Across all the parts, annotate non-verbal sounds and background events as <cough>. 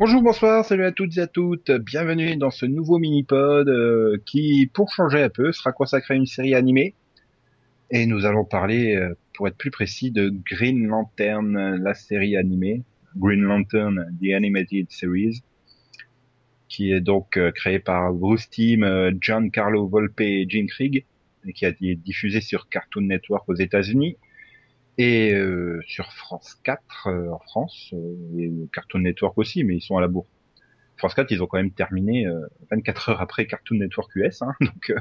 Bonjour, bonsoir, salut à toutes et à toutes. Bienvenue dans ce nouveau mini-pod euh, qui, pour changer un peu, sera consacré à une série animée. Et nous allons parler, euh, pour être plus précis, de Green Lantern, la série animée. Green Lantern, The Animated Series. Qui est donc euh, créée par Bruce Timm, Giancarlo Volpe et Jim Krieg. Et qui a été diffusée sur Cartoon Network aux États-Unis et euh, sur France 4 euh, en France euh, et Cartoon Network aussi, mais ils sont à la bourre. France 4, ils ont quand même terminé 24 heures après Cartoon Network US, hein, <laughs> donc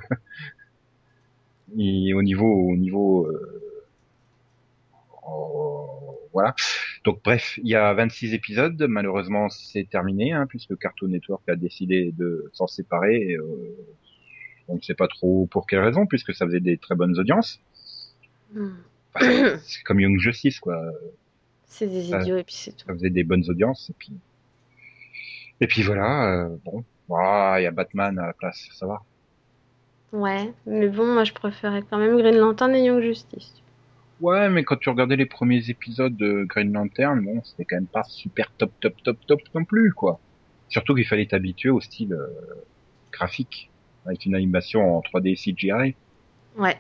et au niveau au niveau voilà. Donc bref, il y a 26 épisodes. Malheureusement, c'est terminé hein, puisque Cartoon Network a décidé de s'en séparer. on ne sait pas trop pour quelle raison, puisque ça faisait des très bonnes audiences. <coughs> C'est comme Young Justice, quoi. C'est des idiots et puis c'est tout. Ça faisait des bonnes audiences et puis et puis voilà. Euh, bon, il y a Batman à la place, ça va. Ouais, mais bon, moi je préférais quand même Green Lantern et Young Justice. Ouais, mais quand tu regardais les premiers épisodes de Green Lantern, bon, c'était quand même pas super top, top, top, top non plus, quoi. Surtout qu'il fallait t'habituer au style euh, graphique, avec une animation en 3D CGI. Ouais.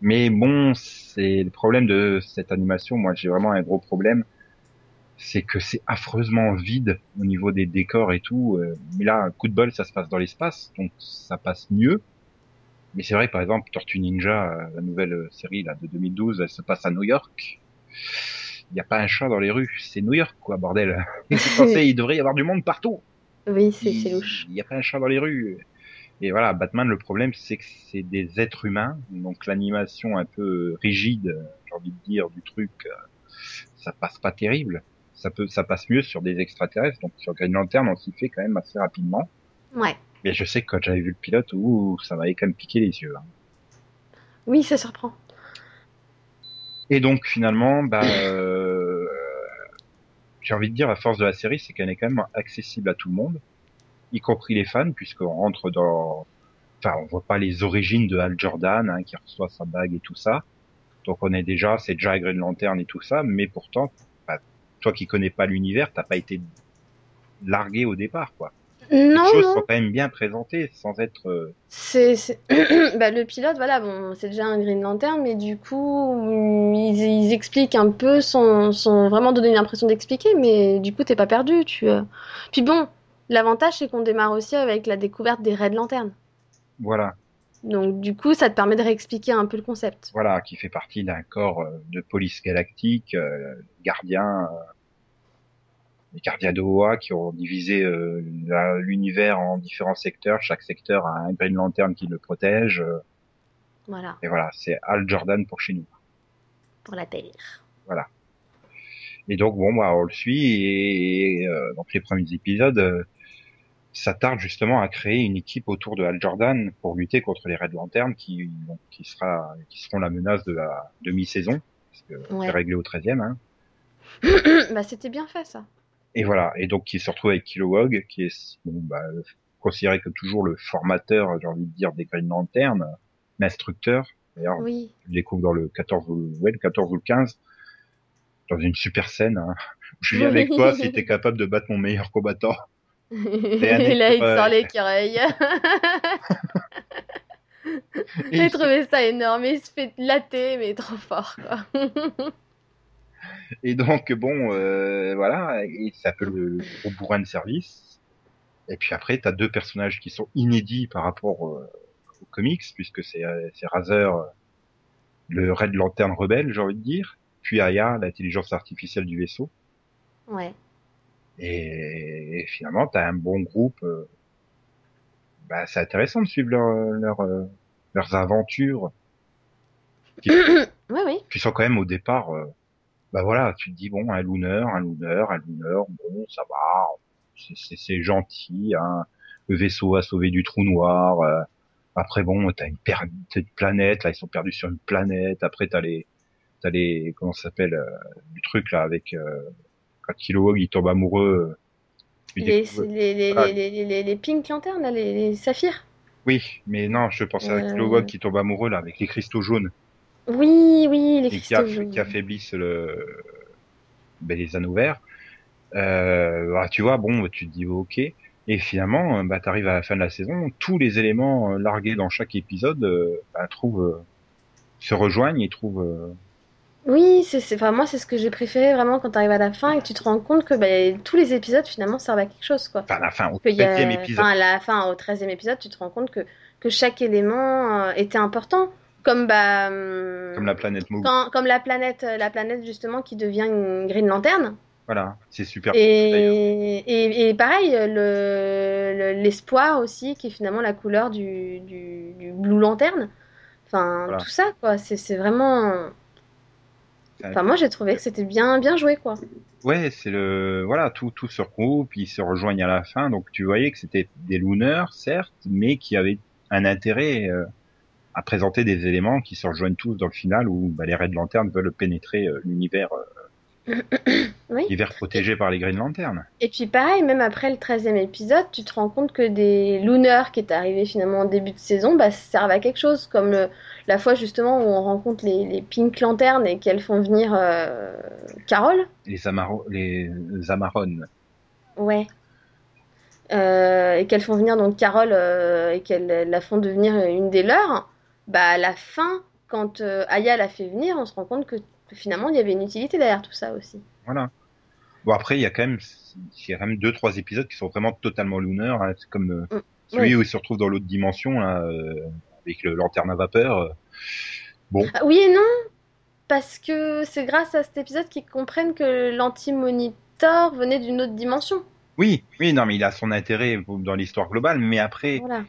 Mais bon, c'est le problème de cette animation. Moi, j'ai vraiment un gros problème, c'est que c'est affreusement vide au niveau des décors et tout. Euh, mais là, un coup de bol, ça se passe dans l'espace, donc ça passe mieux. Mais c'est vrai, par exemple, Tortue Ninja, euh, la nouvelle série là de 2012, elle se passe à New York. Il n'y a pas un chat dans les rues, c'est New York, quoi, bordel. <laughs> il devrait y avoir du monde partout. Oui, c'est louche. Il n'y a pas un chat dans les rues. Et voilà, Batman, le problème, c'est que c'est des êtres humains, donc l'animation un peu rigide, j'ai envie de dire, du truc, euh, ça passe pas terrible. Ça peut, ça passe mieux sur des extraterrestres, donc sur Green Lantern, on s'y fait quand même assez rapidement. Ouais. Mais je sais que quand j'avais vu le pilote, ouh, ça m'avait quand même piqué les yeux. Hein. Oui, ça surprend. Et donc finalement, bah, euh, j'ai envie de dire, la force de la série, c'est qu'elle est quand même accessible à tout le monde y compris les fans, puisqu'on rentre dans, enfin, on voit pas les origines de Hal Jordan, hein, qui reçoit sa bague et tout ça. Donc on est déjà, c'est déjà Green Lantern et tout ça, mais pourtant, bah, toi qui connais pas l'univers, t'as pas été largué au départ, quoi. Non, les choses non. sont quand même bien présentées sans être. Euh, c'est, <clears throat> bah, le pilote, voilà, bon, c'est déjà un Green Lantern, mais du coup, ils, ils expliquent un peu sans, sans vraiment donner l'impression d'expliquer, mais du coup, t'es pas perdu, tu. Euh... Puis bon, L'avantage, c'est qu'on démarre aussi avec la découverte des Red Lanternes. Voilà. Donc, du coup, ça te permet de réexpliquer un peu le concept. Voilà, qui fait partie d'un corps euh, de police galactique, euh, gardiens, euh, les gardiens d'OA qui ont divisé euh, l'univers en différents secteurs. Chaque secteur a un Green Lanterne qui le protège. Voilà. Et voilà, c'est Al Jordan pour chez nous. Pour la Terre. Voilà. Et donc, bon, bah, on le suit et, et donc les premiers épisodes s'attarde justement à créer une équipe autour de Al Jordan pour lutter contre les Red Lanterns qui, qui sera, qui seront la menace de la demi-saison, parce que ouais. c'est réglé au 13e. Hein. <coughs> bah, c'était bien fait ça. Et voilà, et donc qui se retrouve avec Kilowog, qui est bon, bah, considéré comme toujours le formateur, j'ai envie de dire, des Green Lanterns, l'instructeur. D'ailleurs, oui. je découvre dans le 14 ou, ouais, le 14 ou le 15, dans une super scène. Hein. Je viens avec toi <laughs> si t'es capable de battre mon meilleur combattant. <laughs> <laughs> Et là, il sort l'écureuil. J'ai trouvé ça énorme. Il se fait latter, mais trop fort, quoi. et donc, bon, euh, voilà, il s'appelle le gros bourrin de service. Et puis après, t'as deux personnages qui sont inédits par rapport euh, aux comics, puisque c'est Razer, le Red Lantern rebelle, j'ai envie de dire. Puis Aya, l'intelligence artificielle du vaisseau. Ouais. Et, et finalement, tu as un bon groupe. Euh, bah, c'est intéressant de suivre leur, leur, euh, leurs aventures. <coughs> Qui, oui, oui. Qui sont quand même au départ, euh, bah voilà, tu te dis bon, un looner, un looner, un looner, bon, ça va, c'est gentil, hein. le vaisseau a sauvé du trou noir. Euh, après bon, t'as une, une planète, là ils sont perdus sur une planète. Après t'as les, t'as les, comment ça s'appelle, euh, du truc là avec quand il tombe amoureux. Les, Pink Lanternes, les, saphirs Oui, mais non, je pensais à Kilowog qui tombe amoureux là avec les cristaux jaunes. Oui, oui, les cristaux qui, jaunes. qui affaiblissent le... ben, les anneaux verts. Euh, bah, tu vois, bon, bah, tu te dis ok. Et finalement, bah, t'arrives à la fin de la saison, tous les éléments euh, largués dans chaque épisode euh, bah, trouvent, euh, se rejoignent et trouvent. euh, Oui, c'est, c'est, enfin, moi, c'est ce que j'ai préféré vraiment quand t'arrives à la fin et que tu te rends compte que bah, tous les épisodes finalement servent à quelque chose, quoi. Enfin, la fin, au Qu'il y a- septième épisode. Enfin, à la fin, au treizième épisode, tu te rends compte que, que chaque élément euh, était important. Comme, bah, hum, Comme la planète Moog. quand- comme la planète, euh, la planète justement qui devient une Green Lantern. Voilà, c'est super. Et, et, et pareil, le, le- l'espoir aussi, qui est finalement la couleur du, du, du Blue Lantern. Enfin, Voilà. tout ça, quoi. C'est, c'est vraiment. Enfin, moi, j'ai trouvé que c'était bien, bien joué, quoi. Ouais, c'est le voilà, tout tout se regroupe, ils se rejoignent à la fin, donc tu voyais que c'était des Lunars, certes, mais qui avaient un intérêt euh, à présenter des éléments qui se rejoignent tous dans le final où bah, les Red Lanterns veulent pénétrer euh, l'univers euh, <coughs> Oui. l'univers protégé par les Green Lanterns. Et puis pareil, même après le 13e épisode, tu te rends compte que des Lunars qui étaient arrivés finalement en début de saison, bah, servent à quelque chose, comme le- la fois justement où on rencontre les, les Pink Lanterns et qu'elles font venir euh, Carole. Les Amaro les Amarones. Ouais. Euh, et qu'elles font venir donc Carole euh, et qu'elles la font devenir une des leurs, bah à la fin, quand euh, Aya la fait venir, on se rend compte que finalement il y avait une utilité derrière tout ça aussi. Voilà. Bon après il y a quand même il y a quand même deux trois épisodes qui sont vraiment totalement lunaires, hein. c'est comme euh, Mm. celui Oui. où il se retrouve dans l'autre dimension là, euh, avec le lanterne à vapeur. euh. Bon, Ah, oui et non, parce que c'est grâce à cet épisode qu'ils comprennent que l'anti-monitor venait d'une autre dimension. Oui, oui, non, mais il a son intérêt dans l'histoire globale, mais après, Voilà.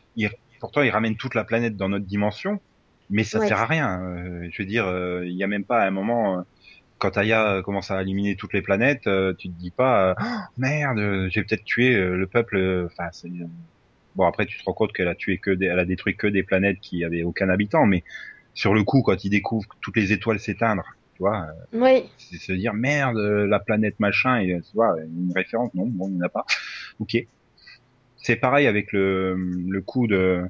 pourtant, il ramène toute la planète dans notre dimension, mais ça Ouais. sert à rien. Euh, je veux dire, euh, il y a même pas un moment, euh, quand Aya commence à éliminer toutes les planètes, euh, tu te dis pas, Oh, merde, j'ai peut-être tué le peuple. Enfin, bon, après, tu te rends compte qu'elle a tué que des, elle a détruit que des planètes qui avaient aucun habitant, mais sur le coup, quand il découvre toutes les étoiles s'éteindre, tu vois, Oui, c'est se dire merde la planète machin et tu vois une référence non bon il n'y en a pas ok c'est pareil avec le le coup de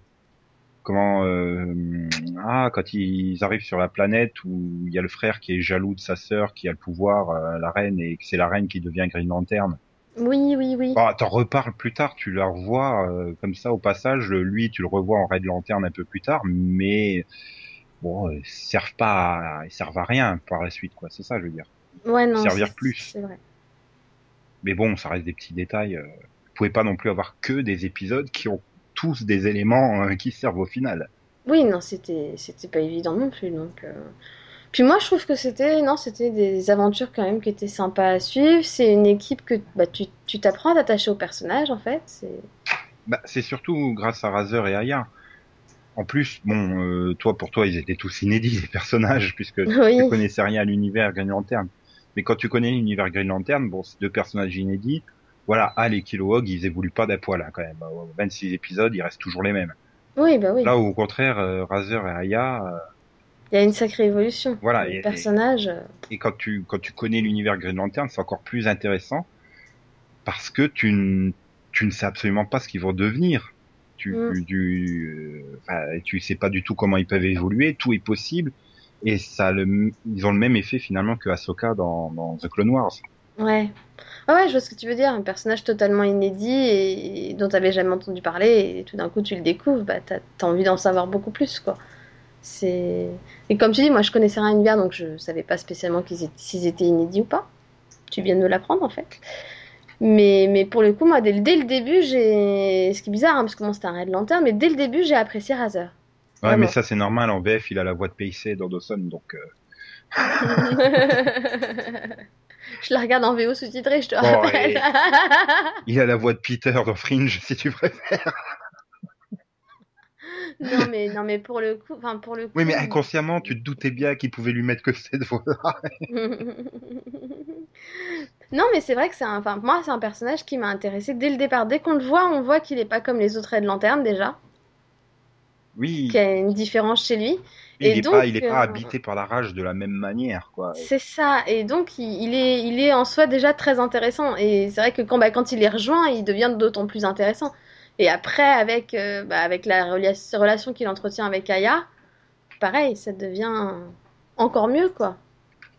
comment euh, ah quand ils arrivent sur la planète où il y a le frère qui est jaloux de sa sœur qui a le pouvoir euh, la reine et que c'est la reine qui devient Green Lantern oui, oui, oui. ah t'en reparles plus tard tu la revois euh, comme ça au passage lui tu le revois en Red Lantern un peu plus tard mais bon ils servent pas à, ils servent à rien par la suite quoi c'est ça je veux dire Ouais, non, servir plus. C'est vrai. Mais bon, ça reste des petits détails. euh. Vous pouvez pas non plus avoir que des épisodes qui ont tous des éléments euh, qui servent au final. Oui, non, c'était c'était pas évident non plus. Donc, euh. Puis moi, je trouve que c'était non, c'était des aventures quand même qui étaient sympas à suivre. C'est une équipe que bah, tu tu t'apprends à t'attacher au personnage en fait. C'est Bah, c'est surtout grâce à Razer et Aya. En plus, bon, euh, toi pour toi, ils étaient tous inédits les personnages puisque <laughs> Oui. tu connaissais rien à l'univers Green Lantern. Mais quand tu connais l'univers Green Lantern, bon, c'est deux personnages inédits. Voilà, Al et Kilowog, ils évoluent pas d'un poil hein, quand même. Au 26 épisodes, ils restent toujours les mêmes. Oui, bah oui. Là, au contraire, euh, Razer et Aya, euh, Il y a une sacrée évolution. Voilà, Le et- personnage. euh, Et quand tu quand tu connais l'univers Green Lantern, c'est encore plus intéressant parce que tu ne tu ne sais absolument pas ce qu'ils vont devenir. Tu Mm. tu, tu, euh, sais pas du tout comment ils peuvent évoluer. Tout est possible et ça le ils ont le même effet finalement que Ahsoka dans dans The Clone Wars. Ouais. Ah ouais, je vois ce que tu veux dire. Un personnage totalement inédit et, et dont tu n'avais jamais entendu parler, et tout d'un coup tu le découvres, bah t'as as envie d'en savoir beaucoup plus, quoi. C'est et comme tu dis, moi je connaissais rien à l'univers, donc je savais pas spécialement qu'ils étaient, s'ils étaient inédits ou pas. Tu viens de me l'apprendre en fait. Mais, mais pour le coup, moi, dès, le- dès le début, j'ai. Ce qui est bizarre, hein, parce que bon, c'était un Red Lantern, mais dès le début, j'ai apprécié Razer. Ouais, Vraiment. mais ça c'est normal en VF, il a la voix de PIC dans Dawson, donc euh, <laughs> <laughs> <laughs> <laughs> je la regarde en VO sous-titré, je te Bon, rappelle. <laughs> il a la voix de Peter dans Fringe si tu préfères. non, mais, non, mais pour le coup. Enfin, pour le coup. Oui, mais inconsciemment, tu te doutais bien qu'il pouvait lui mettre que cette voix. <laughs> non, mais c'est vrai que c'est un. Enfin, moi, c'est un personnage qui m'a intéressé dès le départ. Dès qu'on le voit, on voit qu'il est pas comme les autres Red Lantern déjà, Oui. qu'il y a une différence chez lui. Il Et est donc, pas, il est pas euh, habité par la rage de la même manière, quoi. C'est ça, et donc il, il est, il est en soi déjà très intéressant. Et c'est vrai que quand, bah, quand il les rejoint, il devient d'autant plus intéressant. Et après, avec, euh, bah, avec la relation qu'il entretient avec Aya, pareil, ça devient encore mieux, quoi.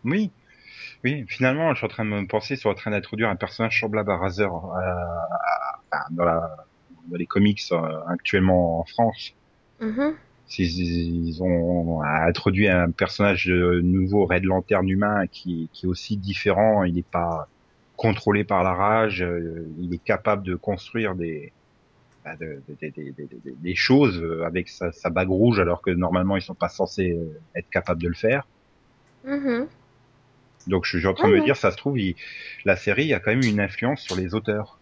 Oui. Oui, finalement, je suis en train de me penser sur en train d'introduire un personnage semblable à Razer euh, dans, la, dans les comics euh, actuellement en France. Mhm. S'ils ils ont introduit un personnage nouveau, Red Lantern humain, qui, qui est aussi différent. Il n'est pas contrôlé par la rage. euh, Il est capable de construire des bah, de- de- de- de- de- de- des choses avec sa, sa bague rouge, alors que normalement ils sont pas censés euh, être capables de le faire. Mhm. Donc je suis en train de Ah me non. dire, ça se trouve, il- la série a quand même une influence sur les auteurs.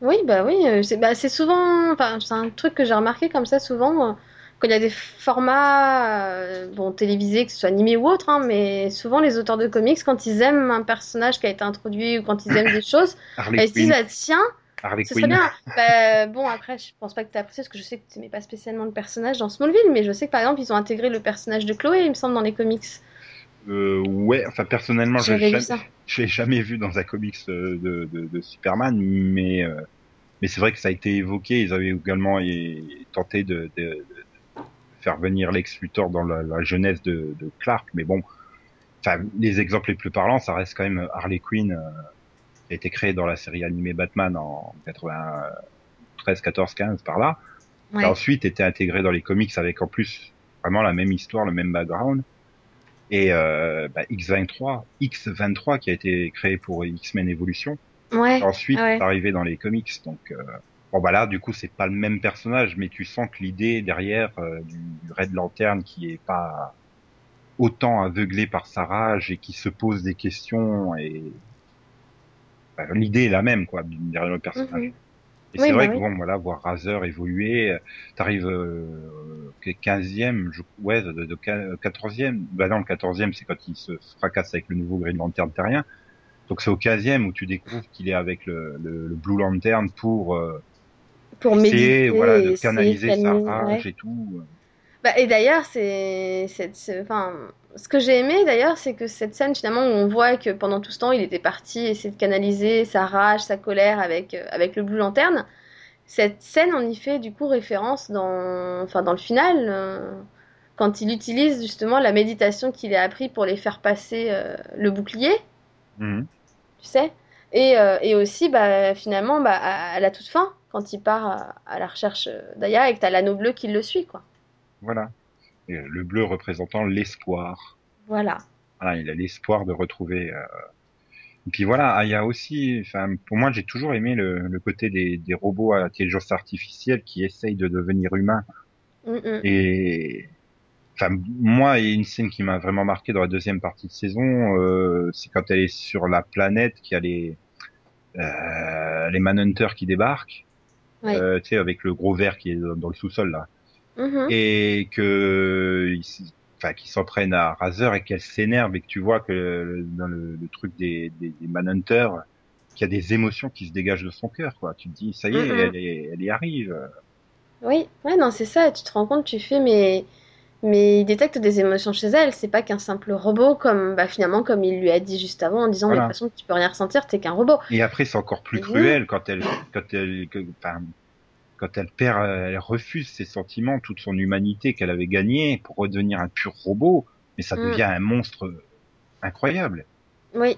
Oui, bah oui, euh, c'est bah, c'est souvent, c'est un truc que j'ai remarqué comme ça souvent, euh, quand il y a des formats, euh, bon, télévisés, que ce soit animé ou autre, hein, mais souvent les auteurs de comics, quand ils aiment un personnage qui a été introduit ou quand ils aiment des choses, <laughs> Harley bah, ils se disent, ah, tiens, Harley ce serait bien. Bah, bon, après, je pense pas que tu as apprécié, parce que je sais que tu n'aimais pas spécialement le personnage dans Smallville, mais je sais que par exemple, ils ont intégré le personnage de Chloé, il me semble, dans les comics. Euh, ouais, enfin personnellement, je l'ai jamais, vu dans un comics euh, de, de, de Superman, mais euh, mais c'est vrai que ça a été évoqué. Ils avaient également tenté de, faire venir Lex Luthor dans la, la jeunesse de, Clark, mais bon, enfin les exemples les plus parlants, ça reste quand même Harley Quinn, euh, qui a été créée dans la série animée Batman en 93, 14, 15 par là. Ouais. qui a ensuite été intégré dans les comics avec en plus vraiment la même histoire, le même background. Et euh, bah, X23, X23 qui a été créé pour X-Men Evolution, Ouais. ensuite ouais. arrivé dans les comics. Donc euh, bon bah là du coup c'est pas le même personnage, mais tu sens que l'idée derrière euh, du, du Red Lantern qui est pas autant aveuglé par sa rage et qui se pose des questions et bah, l'idée est la même quoi derrière le personnage. Mhm. Et Oui, c'est vrai bah que bon, voilà, voir Razer évoluer, euh, t'arrives euh, que 15e, je, ouais, de, de, 14e, bah non, le 14e, c'est quand il se fracasse avec le nouveau Green Lantern terrien. Donc c'est au 15e où tu découvres qu'il est avec le, le, le Blue Lantern pour euh, Pour essayer, méditer, voilà, de canaliser sa rage ouais. et tout. Bah, et d'ailleurs, c'est- enfin, ce que j'ai aimé d'ailleurs, c'est que cette scène finalement où on voit que pendant tout ce temps, il était parti essayer de canaliser sa rage, sa colère avec euh, avec le Blue Lantern. Cette scène, on y fait du coup référence dans, enfin, dans le final, euh, quand il utilise justement la méditation qu'il a appris pour les faire passer euh, le bouclier, Mhm. tu sais? Et, et aussi, bah, finalement, bah, à, à la toute fin, quand il part à, à la recherche d'Aya et que t'as l'anneau bleu qui le suit, quoi. Voilà. Et le bleu représentant l'espoir. Voilà. Voilà, il a l'espoir de retrouver. euh, Et puis voilà, Aya aussi. Enfin, pour moi, j'ai toujours aimé le, le côté des, des robots à intelligence artificielle qui essayent de devenir humains. Mm, mm. Et enfin, moi, il y a une scène qui m'a vraiment marqué dans la deuxième partie de saison, euh, c'est quand elle est sur la planète, qu'il y a les euh, les Manhunters qui débarquent, euh, tu sais, avec le gros verre qui est dans, dans le sous-sol là, Mhm. et que enfin qui s'en prennent à Razer et qu'elle s'énerve et que tu vois que dans le, le truc des, des, des Manhunters qu'il y a des émotions qui se dégagent de son cœur quoi tu te dis ça y est Mhm. elle, est- elle y arrive Oui, ouais, non, c'est ça. Tu te rends compte, tu fais, mais, mais il détecte des émotions chez elle. C'est pas qu'un simple robot, comme, bah, finalement, comme il lui a dit juste avant, en disant, mais de toute façon, tu peux rien ressentir, t'es qu'un robot. Et après, c'est encore plus cruel quand elle, quand elle, que- quand elle perd, euh, elle refuse ses sentiments, toute son humanité qu'elle avait gagnée pour redevenir un pur robot. Mais ça Mm. devient un monstre incroyable. Oui.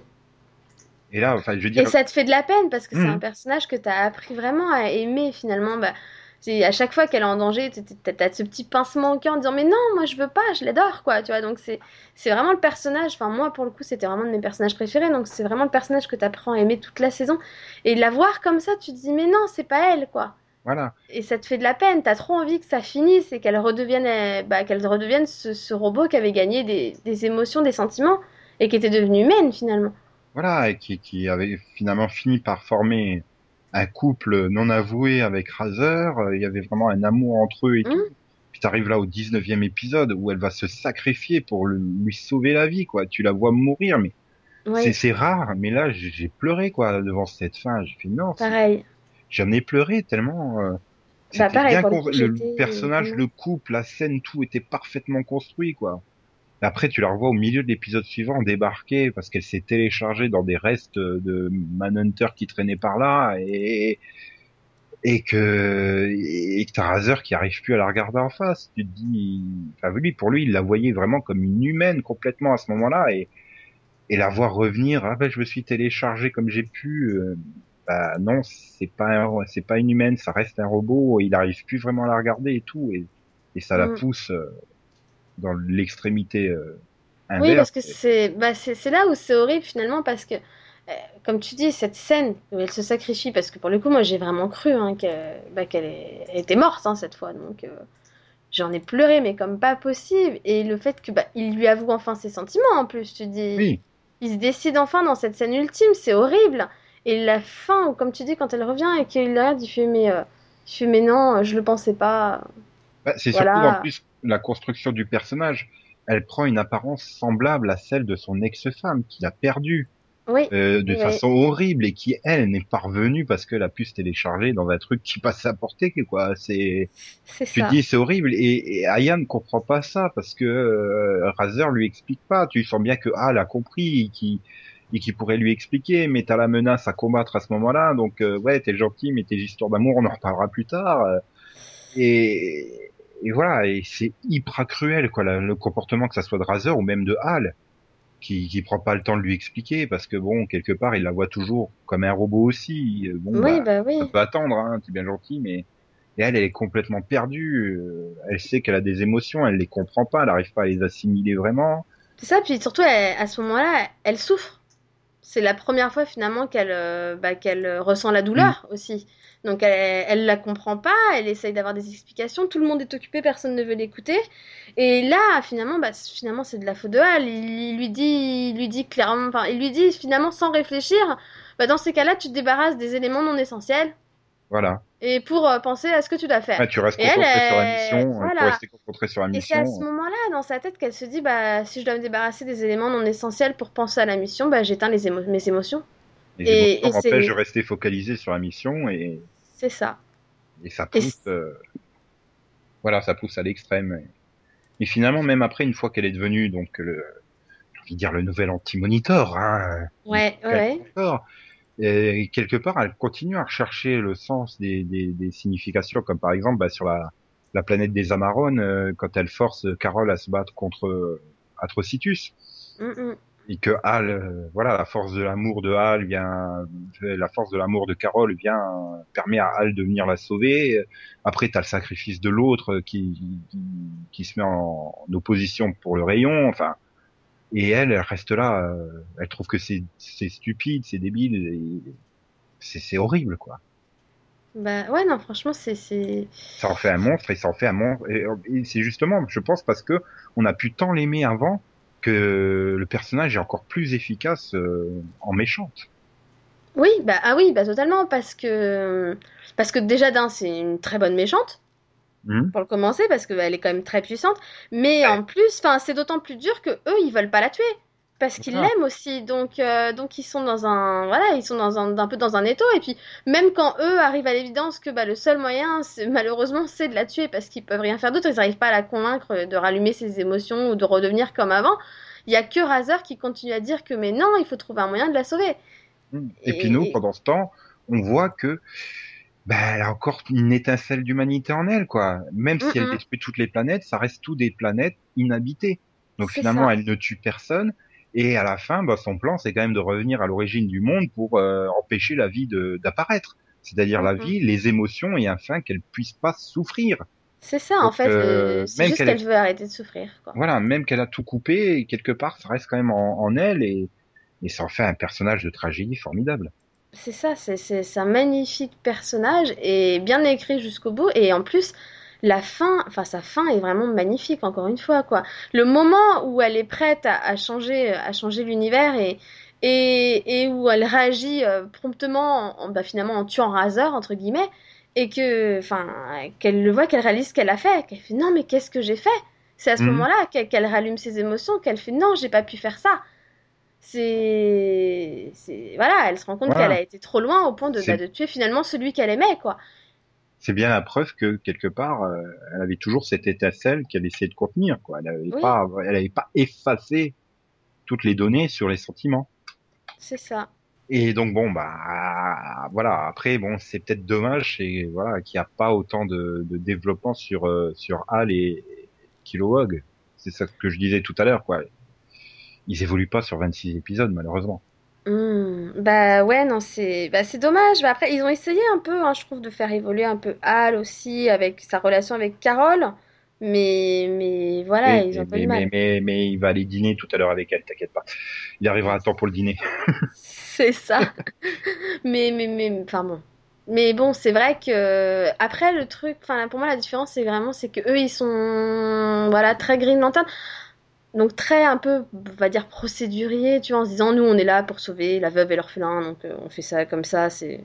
Et là, enfin, je veux Et dire, ça te fait de la peine parce que c'est Mhm. un personnage que t'as appris vraiment à aimer, finalement. Bah, c'est à chaque fois qu'elle est en danger, t'as- ce petit pincement au cœur en disant, mais non, moi, je veux pas, je l'adore, quoi, tu vois. Donc, c'est, c'est vraiment le personnage. Enfin, moi, pour le coup, c'était vraiment de mes personnages préférés. Donc, c'est vraiment le personnage que t'apprends à aimer toute la saison. Et de la voir comme ça, tu te dis, mais non, c'est pas elle, quoi. Voilà. Et ça te fait de la peine, t'as trop envie que ça finisse et qu'elle redevienne, euh, bah, qu'elle redevienne ce, ce robot qui avait gagné des, des émotions, des sentiments et qui était devenue humaine finalement. Voilà, et qui, qui avait finalement fini par former un couple non avoué avec Razer. Euh, Il y avait vraiment un amour entre eux et Mhm. tout. Puis t'arrives là au 19e épisode où elle va se sacrifier pour le- lui sauver la vie, quoi. Tu la vois mourir, mais c'est Oui, c'est rare. Mais là, j'ai pleuré, quoi, devant cette fin. J'ai fait non, pareil. J'en ai pleuré tellement. euh, Bah, pareil, bien le personnage, vraiment- le couple, la scène, tout était parfaitement construit, quoi. Après, tu la revois au milieu de l'épisode suivant débarquer parce qu'elle s'est téléchargée dans des restes de Manhunter qui traînaient par là et et que et que t'as Razer qui arrive plus à la regarder en face. Tu te dis, enfin lui, pour lui, il la voyait vraiment comme une humaine complètement à ce moment-là et et la voir revenir, ah ben je me suis téléchargé comme j'ai pu. Euh, bah non, c'est pas c'est pas une humaine, ça reste un robot. Il arrive plus vraiment à la regarder et tout, et, et ça la mm. pousse euh, dans l'extrémité euh, inverse. Oui, parce que c'est bah c'est là où c'est horrible finalement parce que comme tu dis, cette scène où elle se sacrifie, parce que pour le coup, moi j'ai vraiment cru hein, bah, qu'elle était morte hein, cette fois, donc j'en ai pleuré, mais comme pas possible. Et le fait que bah, il lui avoue enfin ses sentiments en plus, tu dis. Oui il se décide enfin dans cette scène ultime, c'est horrible. Et la fin, comme tu dis, quand elle revient et qu'il regarde, il fait mais, euh, mais non, je le pensais pas. Bah, c'est surtout en plus la construction du personnage. Elle prend une apparence semblable à celle de son ex-femme qu'il a perdue euh, de façon horrible et qui elle n'est pas revenue parce qu'elle a pu se télécharger dans un truc qui passe à portée quoi c'est tu dis c'est horrible. Et, et Aya ne comprend pas ça parce que euh, Razer lui explique pas. Tu sens bien que Al a compris qui et qui pourrait lui expliquer mais t'as la menace à combattre à ce moment-là donc euh, ouais t'es gentil mais tes histoires d'amour on en reparlera plus tard et, et voilà et c'est hyper cruel quoi le comportement que ça soit de Razer ou même de Hal qui, qui prend pas le temps de lui expliquer parce que bon quelque part il la voit toujours comme un robot aussi bon oui, bah, bah oui. ça peut attendre hein, t'es bien gentil mais et elle elle est complètement perdue euh, elle sait qu'elle a des émotions elle les comprend pas elle arrive pas à les assimiler vraiment. C'est ça puis surtout à ce moment-là elle souffre c'est la première fois finalement qu'elle euh, bah, qu'elle ressent la douleur mm. aussi donc elle, elle la comprend pas, elle essaye d'avoir des explications, tout le monde est occupé, personne ne veut l'écouter. Et là, finalement, bah, finalement c'est de la faute de Hal. Il, lui dit, il lui dit clairement, enfin, il lui dit finalement sans réfléchir, bah, dans ces cas-là, tu te débarrasses des éléments non essentiels. Voilà. Et pour euh, penser à ce que tu dois faire. tu restes concentré sur la mission. Voilà. concentré sur la mission. Et c'est à ce moment-là, dans sa tête, qu'elle se dit, bah, si je dois me débarrasser des éléments non essentiels pour penser à la mission, bah, j'éteins les mes émotions et, et fait, je restais focalisé sur la mission et. C'est ça. Et ça pousse. Euh, voilà, ça pousse à l'extrême. Et... finalement, même après, une fois qu'elle est devenue donc le, j'ai envie de dire le nouvel anti-monitor, hein, ouais, ouais. Et quelque part, elle continue à rechercher le sens des, des, des significations, comme par exemple bah, sur la, la planète des Amarones, euh, quand elle force Carole à se battre contre euh, Atrocitus. Mm -mm et que Hal, euh, voilà, la force de l'amour de Hal vient, la force de l'amour de Carole vient permet à Hal de venir la sauver. Après, t'as le sacrifice de l'autre qui, qui, se met en, opposition pour le rayon. Enfin, et elle, elle reste là. Euh, elle trouve que c'est c'est stupide, c'est débile, c'est horrible quoi. Bah ouais non franchement c'est c'est ça en fait un monstre et ça en fait un monstre et c'est justement je pense parce que on a pu tant l'aimer avant que le personnage est encore plus efficace euh, en méchante. Oui, bah ah oui, bah totalement parce que parce que déjà d'un c'est une très bonne méchante mmh. pour le commencer parce qu'elle est quand même très puissante, mais en plus, c'est d'autant plus dur que eux ils veulent pas la tuer parce qu'ils l'aiment aussi, donc euh, donc ils sont dans un voilà ils sont dans un, un peu dans un étau et puis même quand eux arrivent à l'évidence que bah le seul moyen <laughs> malheureusement c'est de la tuer parce qu'ils peuvent rien faire d'autre, ils n'arrivent pas à la convaincre de rallumer ses émotions ou de redevenir comme avant. Il y a que Razer qui continue à dire que mais non il faut trouver un moyen de la sauver. Mmh. Et, puis nous pendant ce temps on voit que bah, elle a encore une étincelle d'humanité en elle quoi. Même si elle détruit toutes les planètes, ça reste tout des planètes inhabitées. Donc finalement elle ne tue personne et à la fin, bah, son plan, c'est quand même de revenir à l'origine du monde pour euh, empêcher la vie d'apparaître. C'est-à-dire la vie, les émotions et enfin qu'elle puisse pas souffrir. C'est ça, en fait. Euh, c'est juste qu'elle veut arrêter de souffrir. Quoi. Voilà, même qu'elle a tout coupé, quelque part, ça reste quand même en, en elle et, et ça en fait un personnage de tragédie formidable. C'est ça, c'est un magnifique personnage et bien écrit jusqu'au bout. Et en plus, la fin, enfin sa fin est vraiment magnifique encore une fois quoi. Le moment où elle est prête à, changer, à changer l'univers et, et, et où elle réagit euh, promptement, en, bah, finalement en tuant Razor entre guillemets, et que, enfin, qu'elle le voit, qu'elle réalise ce qu'elle a fait, qu'elle fait non mais qu'est-ce que j'ai fait? C'est à ce mhm. moment-là qu'elle rallume ses émotions, qu'elle fait non j'ai pas pu faire ça. C'est, voilà, elle se rend compte qu'elle a été trop loin au point de, bah, de tuer finalement celui qu'elle aimait quoi c'est bien la preuve que quelque part, euh, elle avait toujours cette étincelle qu'elle essayait de contenir. Quoi. Elle n'avait pas, elle avait pas effacé toutes les données sur les sentiments. C'est ça. Et donc bon bah voilà après bon c'est peut-être dommage et voilà qu'il n'y a pas autant de, de développement sur euh, sur Hal et Kilowog c'est ça que je disais tout à l'heure quoi ils évoluent pas sur 26 épisodes malheureusement. Hmm, bah ouais, non, c'est bah, c'est dommage. Bah, après, ils ont essayé un peu, hein, je trouve, de faire évoluer un peu Al aussi avec sa relation avec Carole. Mais, mais voilà, Mais, ils ont pas eu mal. mais, mais il va aller dîner tout à l'heure avec elle, t'inquiète pas. Il arrivera à temps pour le dîner. <laughs> C'est ça. Mais, mais, mais, enfin bon. Mais bon, c'est vrai que après le truc, enfin pour moi la différence c'est vraiment c'est que eux ils sont voilà très Green Lantern, donc très un peu on va dire procédurier, tu vois, en se disant nous on est là pour sauver la veuve et l'orphelin, donc euh, on fait ça comme ça, c'est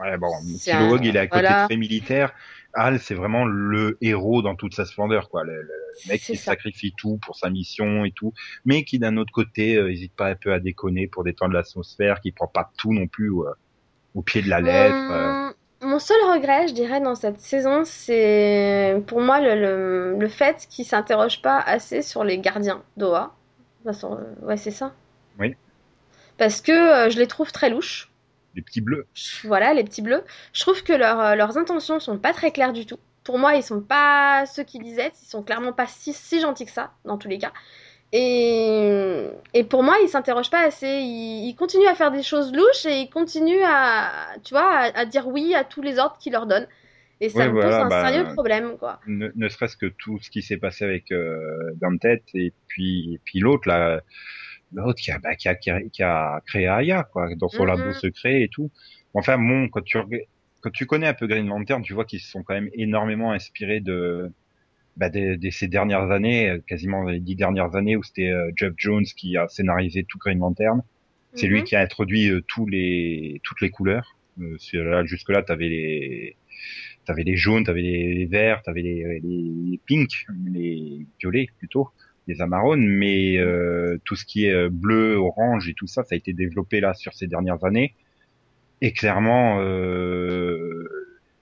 Ouais, bon, Kilowog, un il est à côté voilà, très militaire. Al, c'est vraiment le héros dans toute sa splendeur, quoi. Le, le mec qui ça. sacrifie tout pour sa mission et tout, mais qui d'un autre côté euh, hésite pas un peu à déconner pour détendre l'atmosphère, qui prend pas tout non plus euh, au pied de la lettre. euh. Mon, seul regret, je dirais, dans cette saison, c'est pour moi le, le, le fait qu'ils s'interrogent pas assez sur les gardiens d'Oa. Sur- euh, ouais, c'est ça. Oui, Parce que euh, je les trouve très louches. les petits bleus. Voilà, les petits bleus. Je trouve que leurs euh, leurs intentions sont pas très claires du tout. Pour moi, ils sont pas ceux qu'ils disaient. Ils sont clairement pas si, si gentils que ça, dans tous les cas. Et, et pour moi, ils s'interrogent pas assez. Ils, ils continuent à faire des choses louches et ils continuent à, tu vois, à, à dire oui à tous les ordres qu'ils leur donnent. Et ça Ouais, me pose voilà, un bah, sérieux problème, quoi. ne, ne serait-ce que tout ce qui s'est passé avec euh, Dante et puis et puis l'autre là, l'autre qui a, bah, qui a qui a qui a créé Aya quoi, dans son labo Mhm. secret et tout. Enfin bon, quand tu quand tu connais un peu Green Lantern, tu vois qu'ils se sont quand même énormément inspirés de bah, de, de ces dernières années, euh, quasiment les dix dernières années où c'était euh, Jeff Jones qui a scénarisé tout Green Lantern. C'est lui Mhm. qui a introduit euh, tous les toutes les couleurs. Euh, là jusque là, t'avais les t'avais les jaunes, t'avais les verts, t'avais les, les, les pinks, les violets plutôt, les amarones, mais euh, tout ce qui est euh, bleu, orange et tout ça, ça a été développé là sur ces dernières années. Et clairement, euh,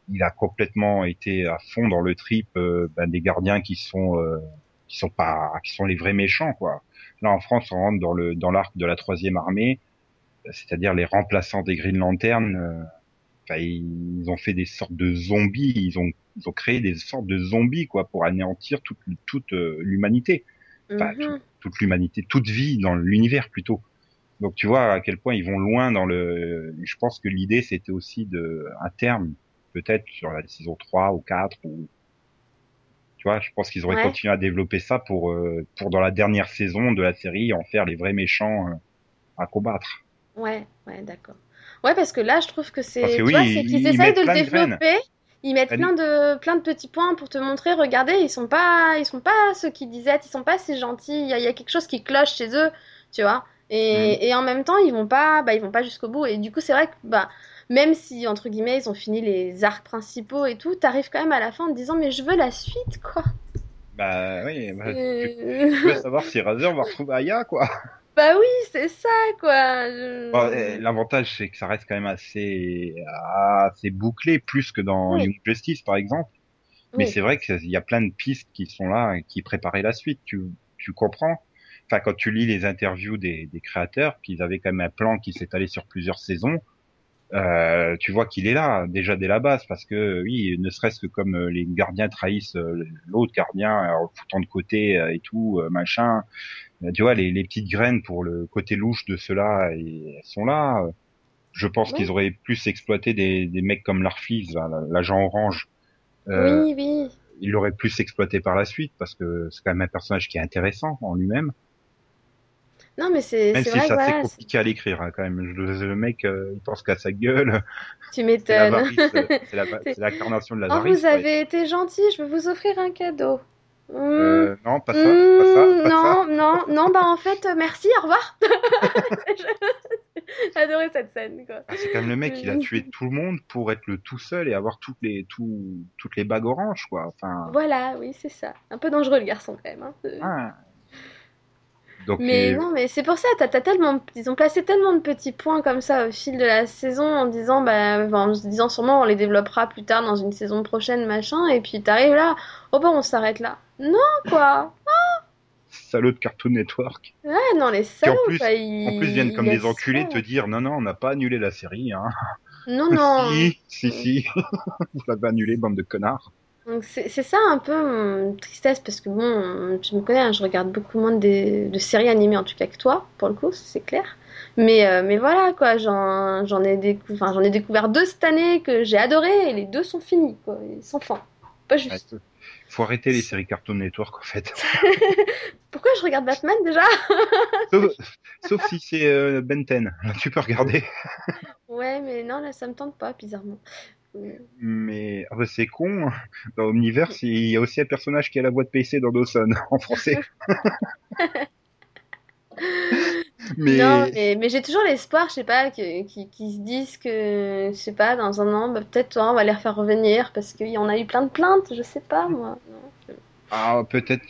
il a complètement été à fond dans le trip euh, ben, des gardiens qui sont euh, qui sont pas qui sont les vrais méchants quoi. Là en France, on rentre dans le dans l'arc de la troisième armée, c'est-à-dire les remplaçants des Green Lantern. euh, enfin, ils ont fait des sortes de zombies, ils ont ils ont créé des sortes de zombies quoi pour anéantir toute toute euh, l'humanité, Mhm. toute, toute l'humanité, toute vie dans l'univers plutôt. Donc tu vois à quel point ils vont loin dans le. Je pense que l'idée c'était aussi de un terme peut-être sur la saison 3 ou 4 ou tu vois, je pense qu'ils auraient Ouais. continué à développer ça pour euh, pour dans la dernière saison de la série en faire les vrais méchants euh, à combattre. Ouais, ouais, d'accord. Ouais, parce que là, je trouve que c'est, tu oui, qu'ils ils essayent de le de développer, ils mettent plein de, plein de petits points pour te montrer, regardez, ils sont pas, ils sont pas ceux qu'ils disaient, ils sont pas si gentils, il y a, il y a quelque chose qui cloche chez eux, tu vois. Mm. Et, et en même temps, ils vont pas, bah, ils vont pas jusqu'au bout. Et du coup, c'est vrai que, bah, même si, entre guillemets, ils ont fini les arcs principaux et tout, t'arrives quand même à la fin en te disant, mais je veux la suite, quoi. Bah oui, bah, Euh, tu <laughs> veux savoir si Razor va retrouver Aya quoi. Bah oui, c'est ça, quoi. Je- Bon, L'avantage c'est que ça reste quand même assez assez bouclé plus que dans Oui. Young Justice par exemple. Mais Oui. c'est vrai qu'il y a plein de pistes qui sont là qui préparaient la suite. Tu, tu comprends Enfin, quand tu lis les interviews des, des créateurs, qu'ils avaient quand même un plan qui s'étalait sur plusieurs saisons, euh, tu vois qu'il est là déjà dès la base parce que oui, ne serait-ce que comme euh, les gardiens trahissent euh, l'autre gardien euh, en foutant de côté et tout machin, tu vois les, les petites graines pour le côté louche de cela et elles sont là. Je pense Oui. qu'ils auraient plus exploité des, des mecs comme Larfleeze, là, l'agent orange. Euh, Oui, oui. il l'aurait plus exploité par la suite parce que c'est quand même un personnage qui est intéressant en lui-même. Non, mais c'est Même c'est si vrai c'est assez voilà, compliqué à l'écrire hein, quand même. Le, mec, euh, il pense qu'à sa gueule. <laughs> tu C'est m'étonnes. l'avarice, euh, c'est la- <laughs> C'est- c'est l'incarnation de Oh, l'avarice. vous ouais. avez été gentil, je vais vous offrir un cadeau. Hmm, Euh, non, pas ça, pas ça, hmm, pas non, ça. non, non, bah en fait, merci, au revoir. <laughs> J'ai adoré cette scène, quoi. Ah, c'est quand même le mec, il a tué tout le monde pour être le tout seul et avoir toutes les tout, toutes les bagues oranges, quoi. Enfin, Voilà, oui, c'est ça. Un peu dangereux, le garçon, quand même. hein. ah. Donc, Mais euh, non, mais c'est pour ça, t'as, t'as tellement, ils ont placé tellement de petits points comme ça au fil de la saison en disant, bah, en se disant sûrement on les développera plus tard dans une saison prochaine, machin, et puis t'arrives là, oh bah on s'arrête là. Non, quoi. salaud de Cartoon Network. Ouais, non, les Qui en salauds, plus, quoi, ils... en plus viennent comme des enculés ça. te dire non, non, on n'a pas annulé la série, hein. Non, non. <laughs> si, si, si. <laughs> Vous l'avez annulé, bande de connards. C'est ça un peu mon tristesse parce que bon, tu me connais, hein, je regarde beaucoup moins de, de séries animées en tout cas que toi, pour le coup, c'est clair. Mais, euh, mais voilà quoi, j'en ai, décou- enfin, j'en ai découvert deux cette année que j'ai adoré et les deux sont finis quoi, et sans fin. Pas juste. Ouais, faut arrêter les séries Cartoon Network en fait. <laughs> Pourquoi je regarde Batman déjà? <laughs> sauf, sauf si c'est euh, Ben 10, là tu peux regarder. Ouais, mais non, là ça me tente pas, bizarrement. Mais ah bah, c'est con. Dans Omniverse, il y a aussi un personnage qui a la voix de PC dans Dawson <laughs> en français. <laughs> mais Non, mais, mais j'ai toujours l'espoir, je sais pas, qu'ils se disent que, je sais pas, dans un an, bah, peut-être toi, on va les refaire revenir parce qu'il y en a eu plein de plaintes, je sais pas, moi. Non. ah, peut-être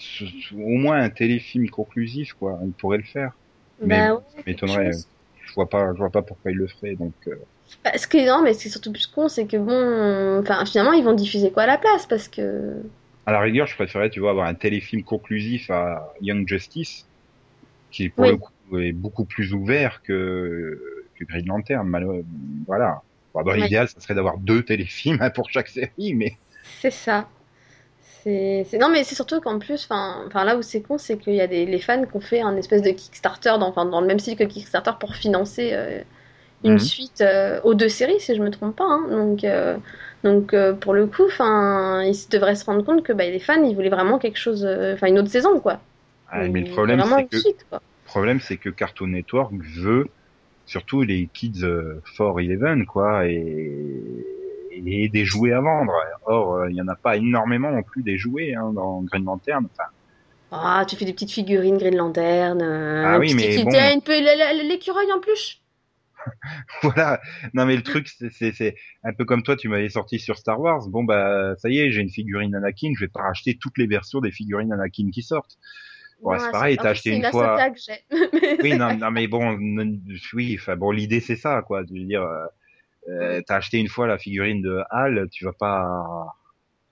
au moins un téléfilm conclusif quoi. On pourrait le faire. Mais Bah ouais, ça quelque m'étonnerait. chose. Je vois pas, je vois pas pourquoi il le ferait. Donc euh, Bah, ce qui est non, mais ce qui est surtout plus con, c'est que bon, enfin, finalement, ils vont diffuser quoi à la place parce que. à la rigueur, je préférerais tu vois avoir un téléfilm conclusif à Young Justice qui pour Oui. le coup est beaucoup plus ouvert que que Green Lantern. Voilà. Bon, dans Ouais. l'idéal, ça serait d'avoir deux téléfilms hein, <laughs> pour chaque série, mais C'est ça. C'est, c'est- Non, mais c'est surtout qu'en plus, enfin, enfin, là où c'est con, c'est qu'il y a des les fans qui ont fait un espèce de Kickstarter, dans, enfin, dans le même style que Kickstarter pour financer euh, une Mhm. suite euh, aux deux séries, si je me trompe pas. hein. Donc, euh, donc euh, pour le coup, ils devraient se rendre compte que bah, les fans, ils voulaient vraiment quelque chose, enfin, une autre saison, quoi. Ah, mais le problème, c'est que suite, quoi. Le problème, c'est que Cartoon Network veut surtout les kids for Eleven, quoi, et, et des jouets à vendre. Or, il y en a pas énormément non plus des jouets hein, dans Green Lantern. Enfin, Ah, tu fais des petites figurines Green Lantern, Ah oui, mais bon. L'écureuil en plus. <laughs> voilà. Non, mais le truc, c'est- un peu comme toi, tu m'avais sorti sur Star Wars. Bon, bah, ça y est, j'ai une figurine Anakin. Je vais pas racheter toutes les versions des figurines Anakin qui sortent. Ouais, c'est pareil, t'as acheté une une fois- que. <laughs> Oui, non, non, mais bon, oui, enfin bon, l'idée c'est ça, quoi. Je veux dire, euh, euh, t'as acheté une fois la figurine de Hal, tu vas pas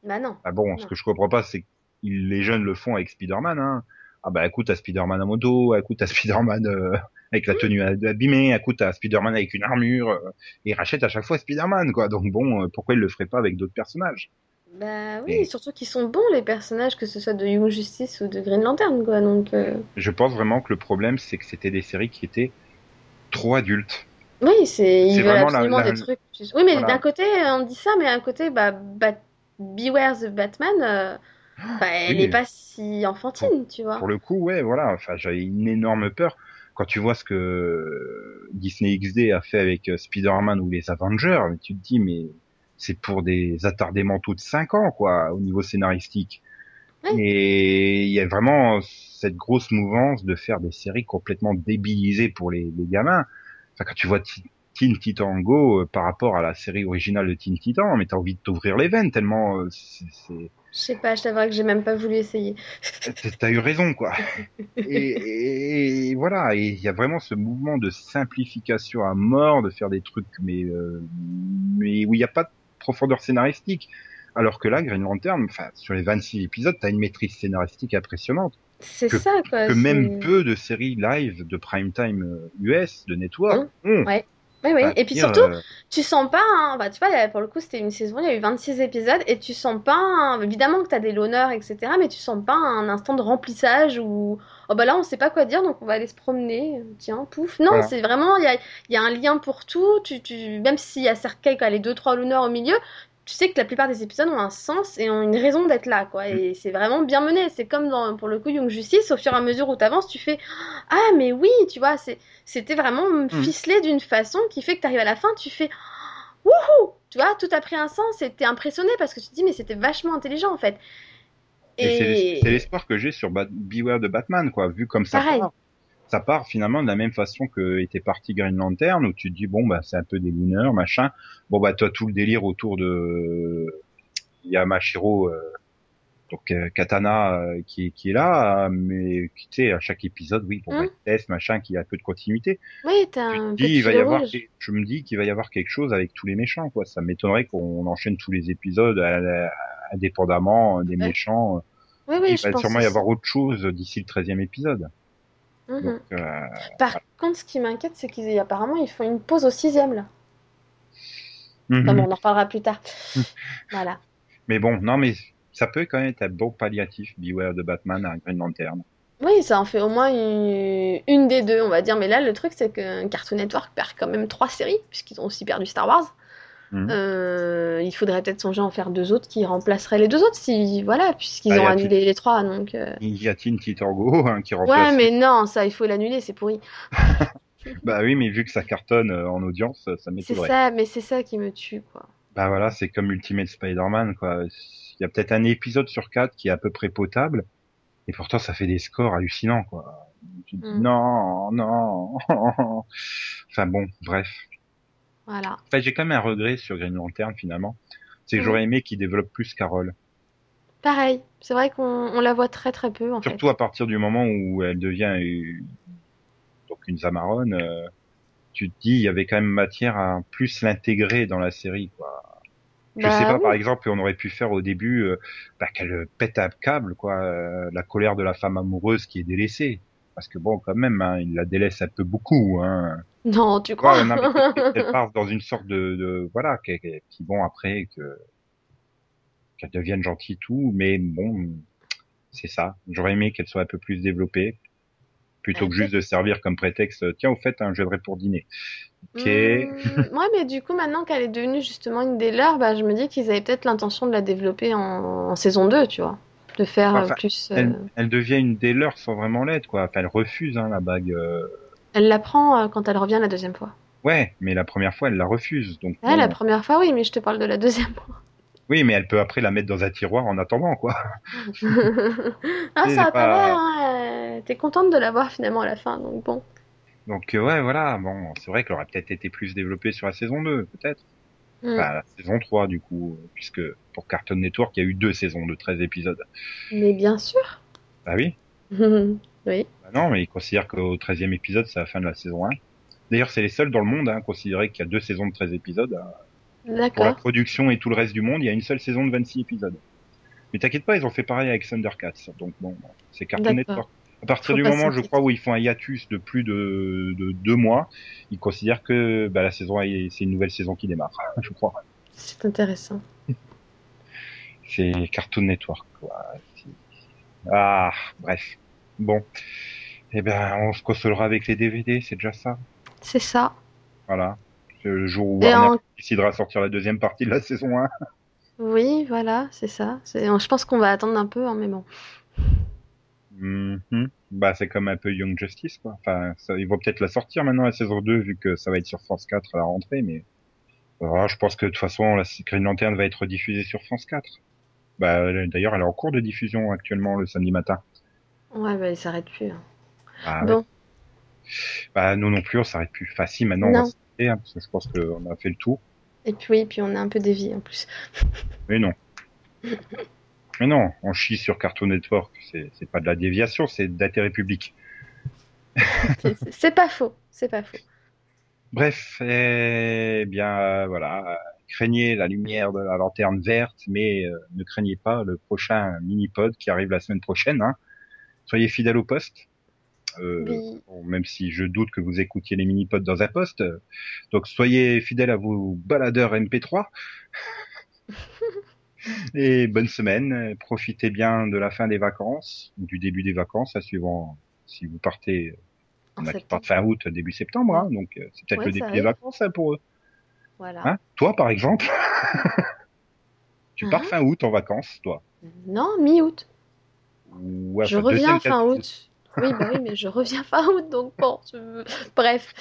Bah non. Ah bon, ce Non. que je comprends pas, c'est que les jeunes le font avec Spider-Man. Hein. Ah bah écoute, t'as Spider-Man à moto, écoute, t'as Spider-Man euh, avec la tenue abîmée, écoute, t'as Spider-Man avec une armure, euh, et ils rachètent à chaque fois Spider-Man, quoi. Donc bon, euh, pourquoi ils le feraient pas avec d'autres personnages? Bah oui, surtout qu'ils sont bons les personnages, que ce soit de Young Justice ou de Green Lantern, quoi. Donc Je pense vraiment que le problème, c'est que c'était des séries qui étaient trop adultes. oui, c'est ils veulent vraiment la- absolument la- des trucs. Oui, mais Voilà. d'un côté on dit ça, mais d'un côté, bah, Beware the Batman, bah, <gasps> elle oui. est pas si enfantine, tu vois. Pour le coup, ouais, voilà. Enfin, j'avais une énorme peur quand tu vois ce que Disney XD a fait avec euh, Spider-Man ou les Avengers. Tu te dis, mais c'est pour des attardés mentaux de 5 ans, quoi, au niveau scénaristique. Et il y a vraiment cette grosse mouvance de faire des séries complètement débilisées pour les, les gamins. Enfin, quand tu vois Teen Titan Go euh, par rapport à la série originale de Teen Titan, mais t'as envie de t'ouvrir les veines tellement euh, c'est Je sais pas, je t'avoue que j'ai même pas voulu essayer. T'as eu raison, quoi. <laughs> Et, et voilà, et il y a vraiment ce mouvement de simplification à mort, de faire des trucs, mais euh, mais où il n'y a pas de profondeur scénaristique. Alors que là, Green Lantern, sur les 26 épisodes, t'as une maîtrise scénaristique impressionnante. C'est ça, quoi. Que même peu de séries live de prime time euh, US, de network, ont. Ouais. Oui, oui. Et puis surtout, euh, tu sens pas, hein, bah, tu vois, pour le coup, c'était une saison, il y a eu 26 épisodes, et tu sens pas, hein, évidemment que tu as des l'honneur, etc., mais tu sens pas un instant de remplissage où, oh bah là, on sait pas quoi dire, donc on va aller se promener, tiens, pouf. Non, Voilà. c'est vraiment, il y a, il y a un lien pour tout, tu, tu, même s'il y a quoi, les deux, trois l'honneur au milieu, tu sais que la plupart des épisodes ont un sens et ont une raison d'être là, quoi, et c'est vraiment bien mené. C'est comme dans, pour le coup, Young Justice, au fur et à mesure où tu avances, tu fais, ah, mais oui, tu vois, c'était vraiment ficelé d'une façon qui fait que tu arrives à la fin, tu fais wouhou, tu vois, tout a pris un sens et t'es impressionné parce que tu te dis mais c'était vachement intelligent en fait. Et c'est c'est l'espoir que j'ai sur Bat- Beware de Batman, quoi, vu comme ça Pareil. part. Ça part finalement de la même façon que était parti Green Lantern, où tu te dis, bon, bah, c'est un peu des looners, machin. Bon, bah, toi, tout le délire autour de Yamashiro, euh, donc euh, Katana, euh, qui, qui est là, mais qui, tu sais, à chaque épisode, oui, bon, Hum. bah, test, machin, qui a un peu de continuité. Oui, t'as un dis, petit il va y fil avoir, rouge. je me dis qu'il va y avoir quelque chose avec tous les méchants, quoi. Ça m'étonnerait qu'on enchaîne tous les épisodes euh, indépendamment des Ouais. méchants. Oui, oui, Il je va pense sûrement y avoir autre chose d'ici le 13e épisode. Mhm. Donc, euh, Par contre, ce qui m'inquiète, c'est qu'ils apparemment ils font une pause au sixième là. mhm. Enfin bon, on en reparlera plus tard. Mhm. <laughs> Voilà. Mais bon, non, mais ça peut quand même être un bon palliatif, Beware de Batman à Green Lantern. Oui, ça en fait au moins une, une des deux, on va dire. Mais là, le truc, c'est que Cartoon Network perd quand même trois séries, puisqu'ils ont aussi perdu Star Wars. Mhm. Euh, il faudrait peut-être songer à en faire deux autres qui remplaceraient les deux autres, si voilà, puisqu'ils Bah, y ont annulé les trois. Donc, euh, Il y a Teen Titango hein, qui remplace. ouais, mais non, ça, il faut l'annuler, c'est pourri. <laughs> Bah oui, mais vu que ça cartonne euh, en audience, ça C'est m'étonnerait. ça, mais c'est ça qui me tue, quoi. Bah voilà, c'est comme Ultimate Spider-Man, quoi. Il y a peut-être un épisode sur quatre qui est à peu près potable, et pourtant ça fait des scores hallucinants, quoi. Tu te dis, Mm. non, non. <laughs> enfin bon, bref. Voilà. Enfin, j'ai quand même un regret sur Green Lantern finalement. C'est que j'aurais aimé qu'il développe plus Carole. Pareil, c'est vrai qu'on on la voit très très peu en fait. Surtout à partir du moment où elle devient une- donc une Zamarone, euh, tu te dis il y avait quand même matière à plus l'intégrer dans la série, quoi. Je Bah sais pas, oui. par exemple, on aurait pu faire au début euh, bah, qu'elle pète un câble, quoi, euh, la colère de la femme amoureuse qui est délaissée. Parce que bon, quand même, hein, il la délaisse un peu beaucoup. Hein. Non, tu Ouais, crois? non, mais <laughs> elle part dans une sorte de, de voilà, qui, vont après que qu'elle devienne gentille tout, mais bon, c'est ça. J'aurais aimé qu'elle soit un peu plus développée, plutôt Ouais, que juste de servir comme prétexte. Tiens, au fait, hein, je viendrai pour dîner. Ok. Hmm, ouais, mais du coup, maintenant qu'elle est devenue justement une des leurs, bah, je me dis qu'ils avaient peut-être l'intention de la développer en, en saison 2, tu vois. De faire euh, Enfin, plus. euh, Elle, elle devient une des leurs sans vraiment l'être, quoi. Enfin, elle refuse hein, la bague. euh, Elle la prend quand elle revient la deuxième fois. Ouais, mais la première fois, elle la refuse. Donc, la première fois, oui, mais je te parle de la deuxième fois. oui, mais elle peut après la mettre dans un tiroir en attendant, quoi. <laughs> ah, ça a pas hein, T'es contente de la voir finalement à la fin, donc bon. Donc, ouais, voilà. Bon, c'est vrai qu'elle aurait peut-être été plus développée sur la saison 2, peut-être. Enfin, la saison 3, du coup, euh, puisque pour Cartoon Network, il y a eu deux saisons de 13 épisodes. Mais bien sûr. Bah oui. <laughs> oui. Bah non, mais ils considèrent qu'au 13e épisode, c'est la fin de la saison 1. D'ailleurs, c'est les seuls dans le monde à considérer qu'il y a deux saisons de 13 épisodes. Pour la production et tout le reste du monde, il y a une seule saison de 26 épisodes. Mais t'inquiète pas, ils ont fait pareil avec Thundercats. Donc bon, c'est Cartoon. Network. À partir Faut du moment, je crois, où ils font un hiatus de plus de, de deux mois, ils considèrent que bah, la saison, est- c'est une nouvelle saison qui démarre, <laughs> je crois. C'est intéressant. <laughs> C'est Cartoon Network. Quoi. Ah, bref. Bon. Eh ben, on se consolera avec les DVD, c'est déjà ça? C'est ça. Voilà. Le jour où Et Warner en- décidera de sortir la deuxième partie de la saison 1. Oui, voilà, c'est ça. Je pense qu'on va attendre un peu, hein, mais bon. Mhm. Bah, c'est comme un peu Young Justice, quoi. Enfin, ça, ils vont peut-être la sortir maintenant, la saison 2, vu que ça va être sur France 4 à la rentrée, mais je pense que de toute façon, la Green Lantern va être diffusée sur France 4. Bah, elle- d'ailleurs, elle est en cours de diffusion actuellement le samedi matin. Ouais, bah, il s'arrête plus. hein. Ouais. Bon, Bah, nous non plus, on s'arrête plus. Enfin, si, maintenant, on Non. va s'arrêter, hein, parce que je pense qu'on a fait le tour. et puis oui, puis on a un peu dévié en plus. Mais non. <laughs> Mais non, on chie sur Cartoon Network. C'est c'est pas de la déviation, c'est d'intérêt public. C'est- pas faux, c'est pas faux. Bref, eh bien euh, voilà, craignez la lumière de la lanterne verte, mais euh, ne craignez pas le prochain mini-pod qui arrive la semaine prochaine. Hein. Soyez fidèles au poste, euh, Oui. bon, même si je doute que vous écoutiez les mini-pods dans un poste. Donc soyez fidèles à vos baladeurs MP3. Et bonne semaine, profitez bien de la fin des vacances, du début des vacances, à suivant si vous partez En on a qui septembre. partent fin août, début septembre, hein, donc euh, c'est peut-être Ouais, le début des vacances hein, pour eux. Voilà. Hein toi, par exemple, <laughs> tu pars fin août en vacances, toi? Non, mi-août. Ouais, je reviens fin août. Oui, bah oui, mais je reviens fin août, donc bon. je- Bref,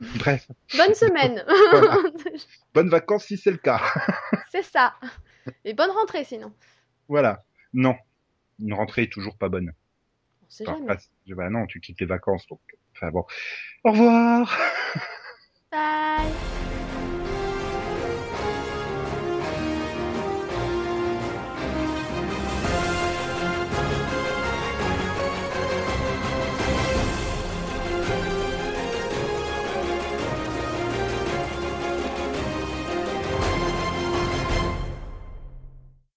Bref, bonne semaine. <laughs> bonnes vacances si c'est le cas. c'est ça. Et bonne rentrée sinon. voilà. Non, une rentrée est toujours pas bonne. On sait jamais. Bah non, tu quittes les vacances, donc. Enfin bon. Au revoir. Bye.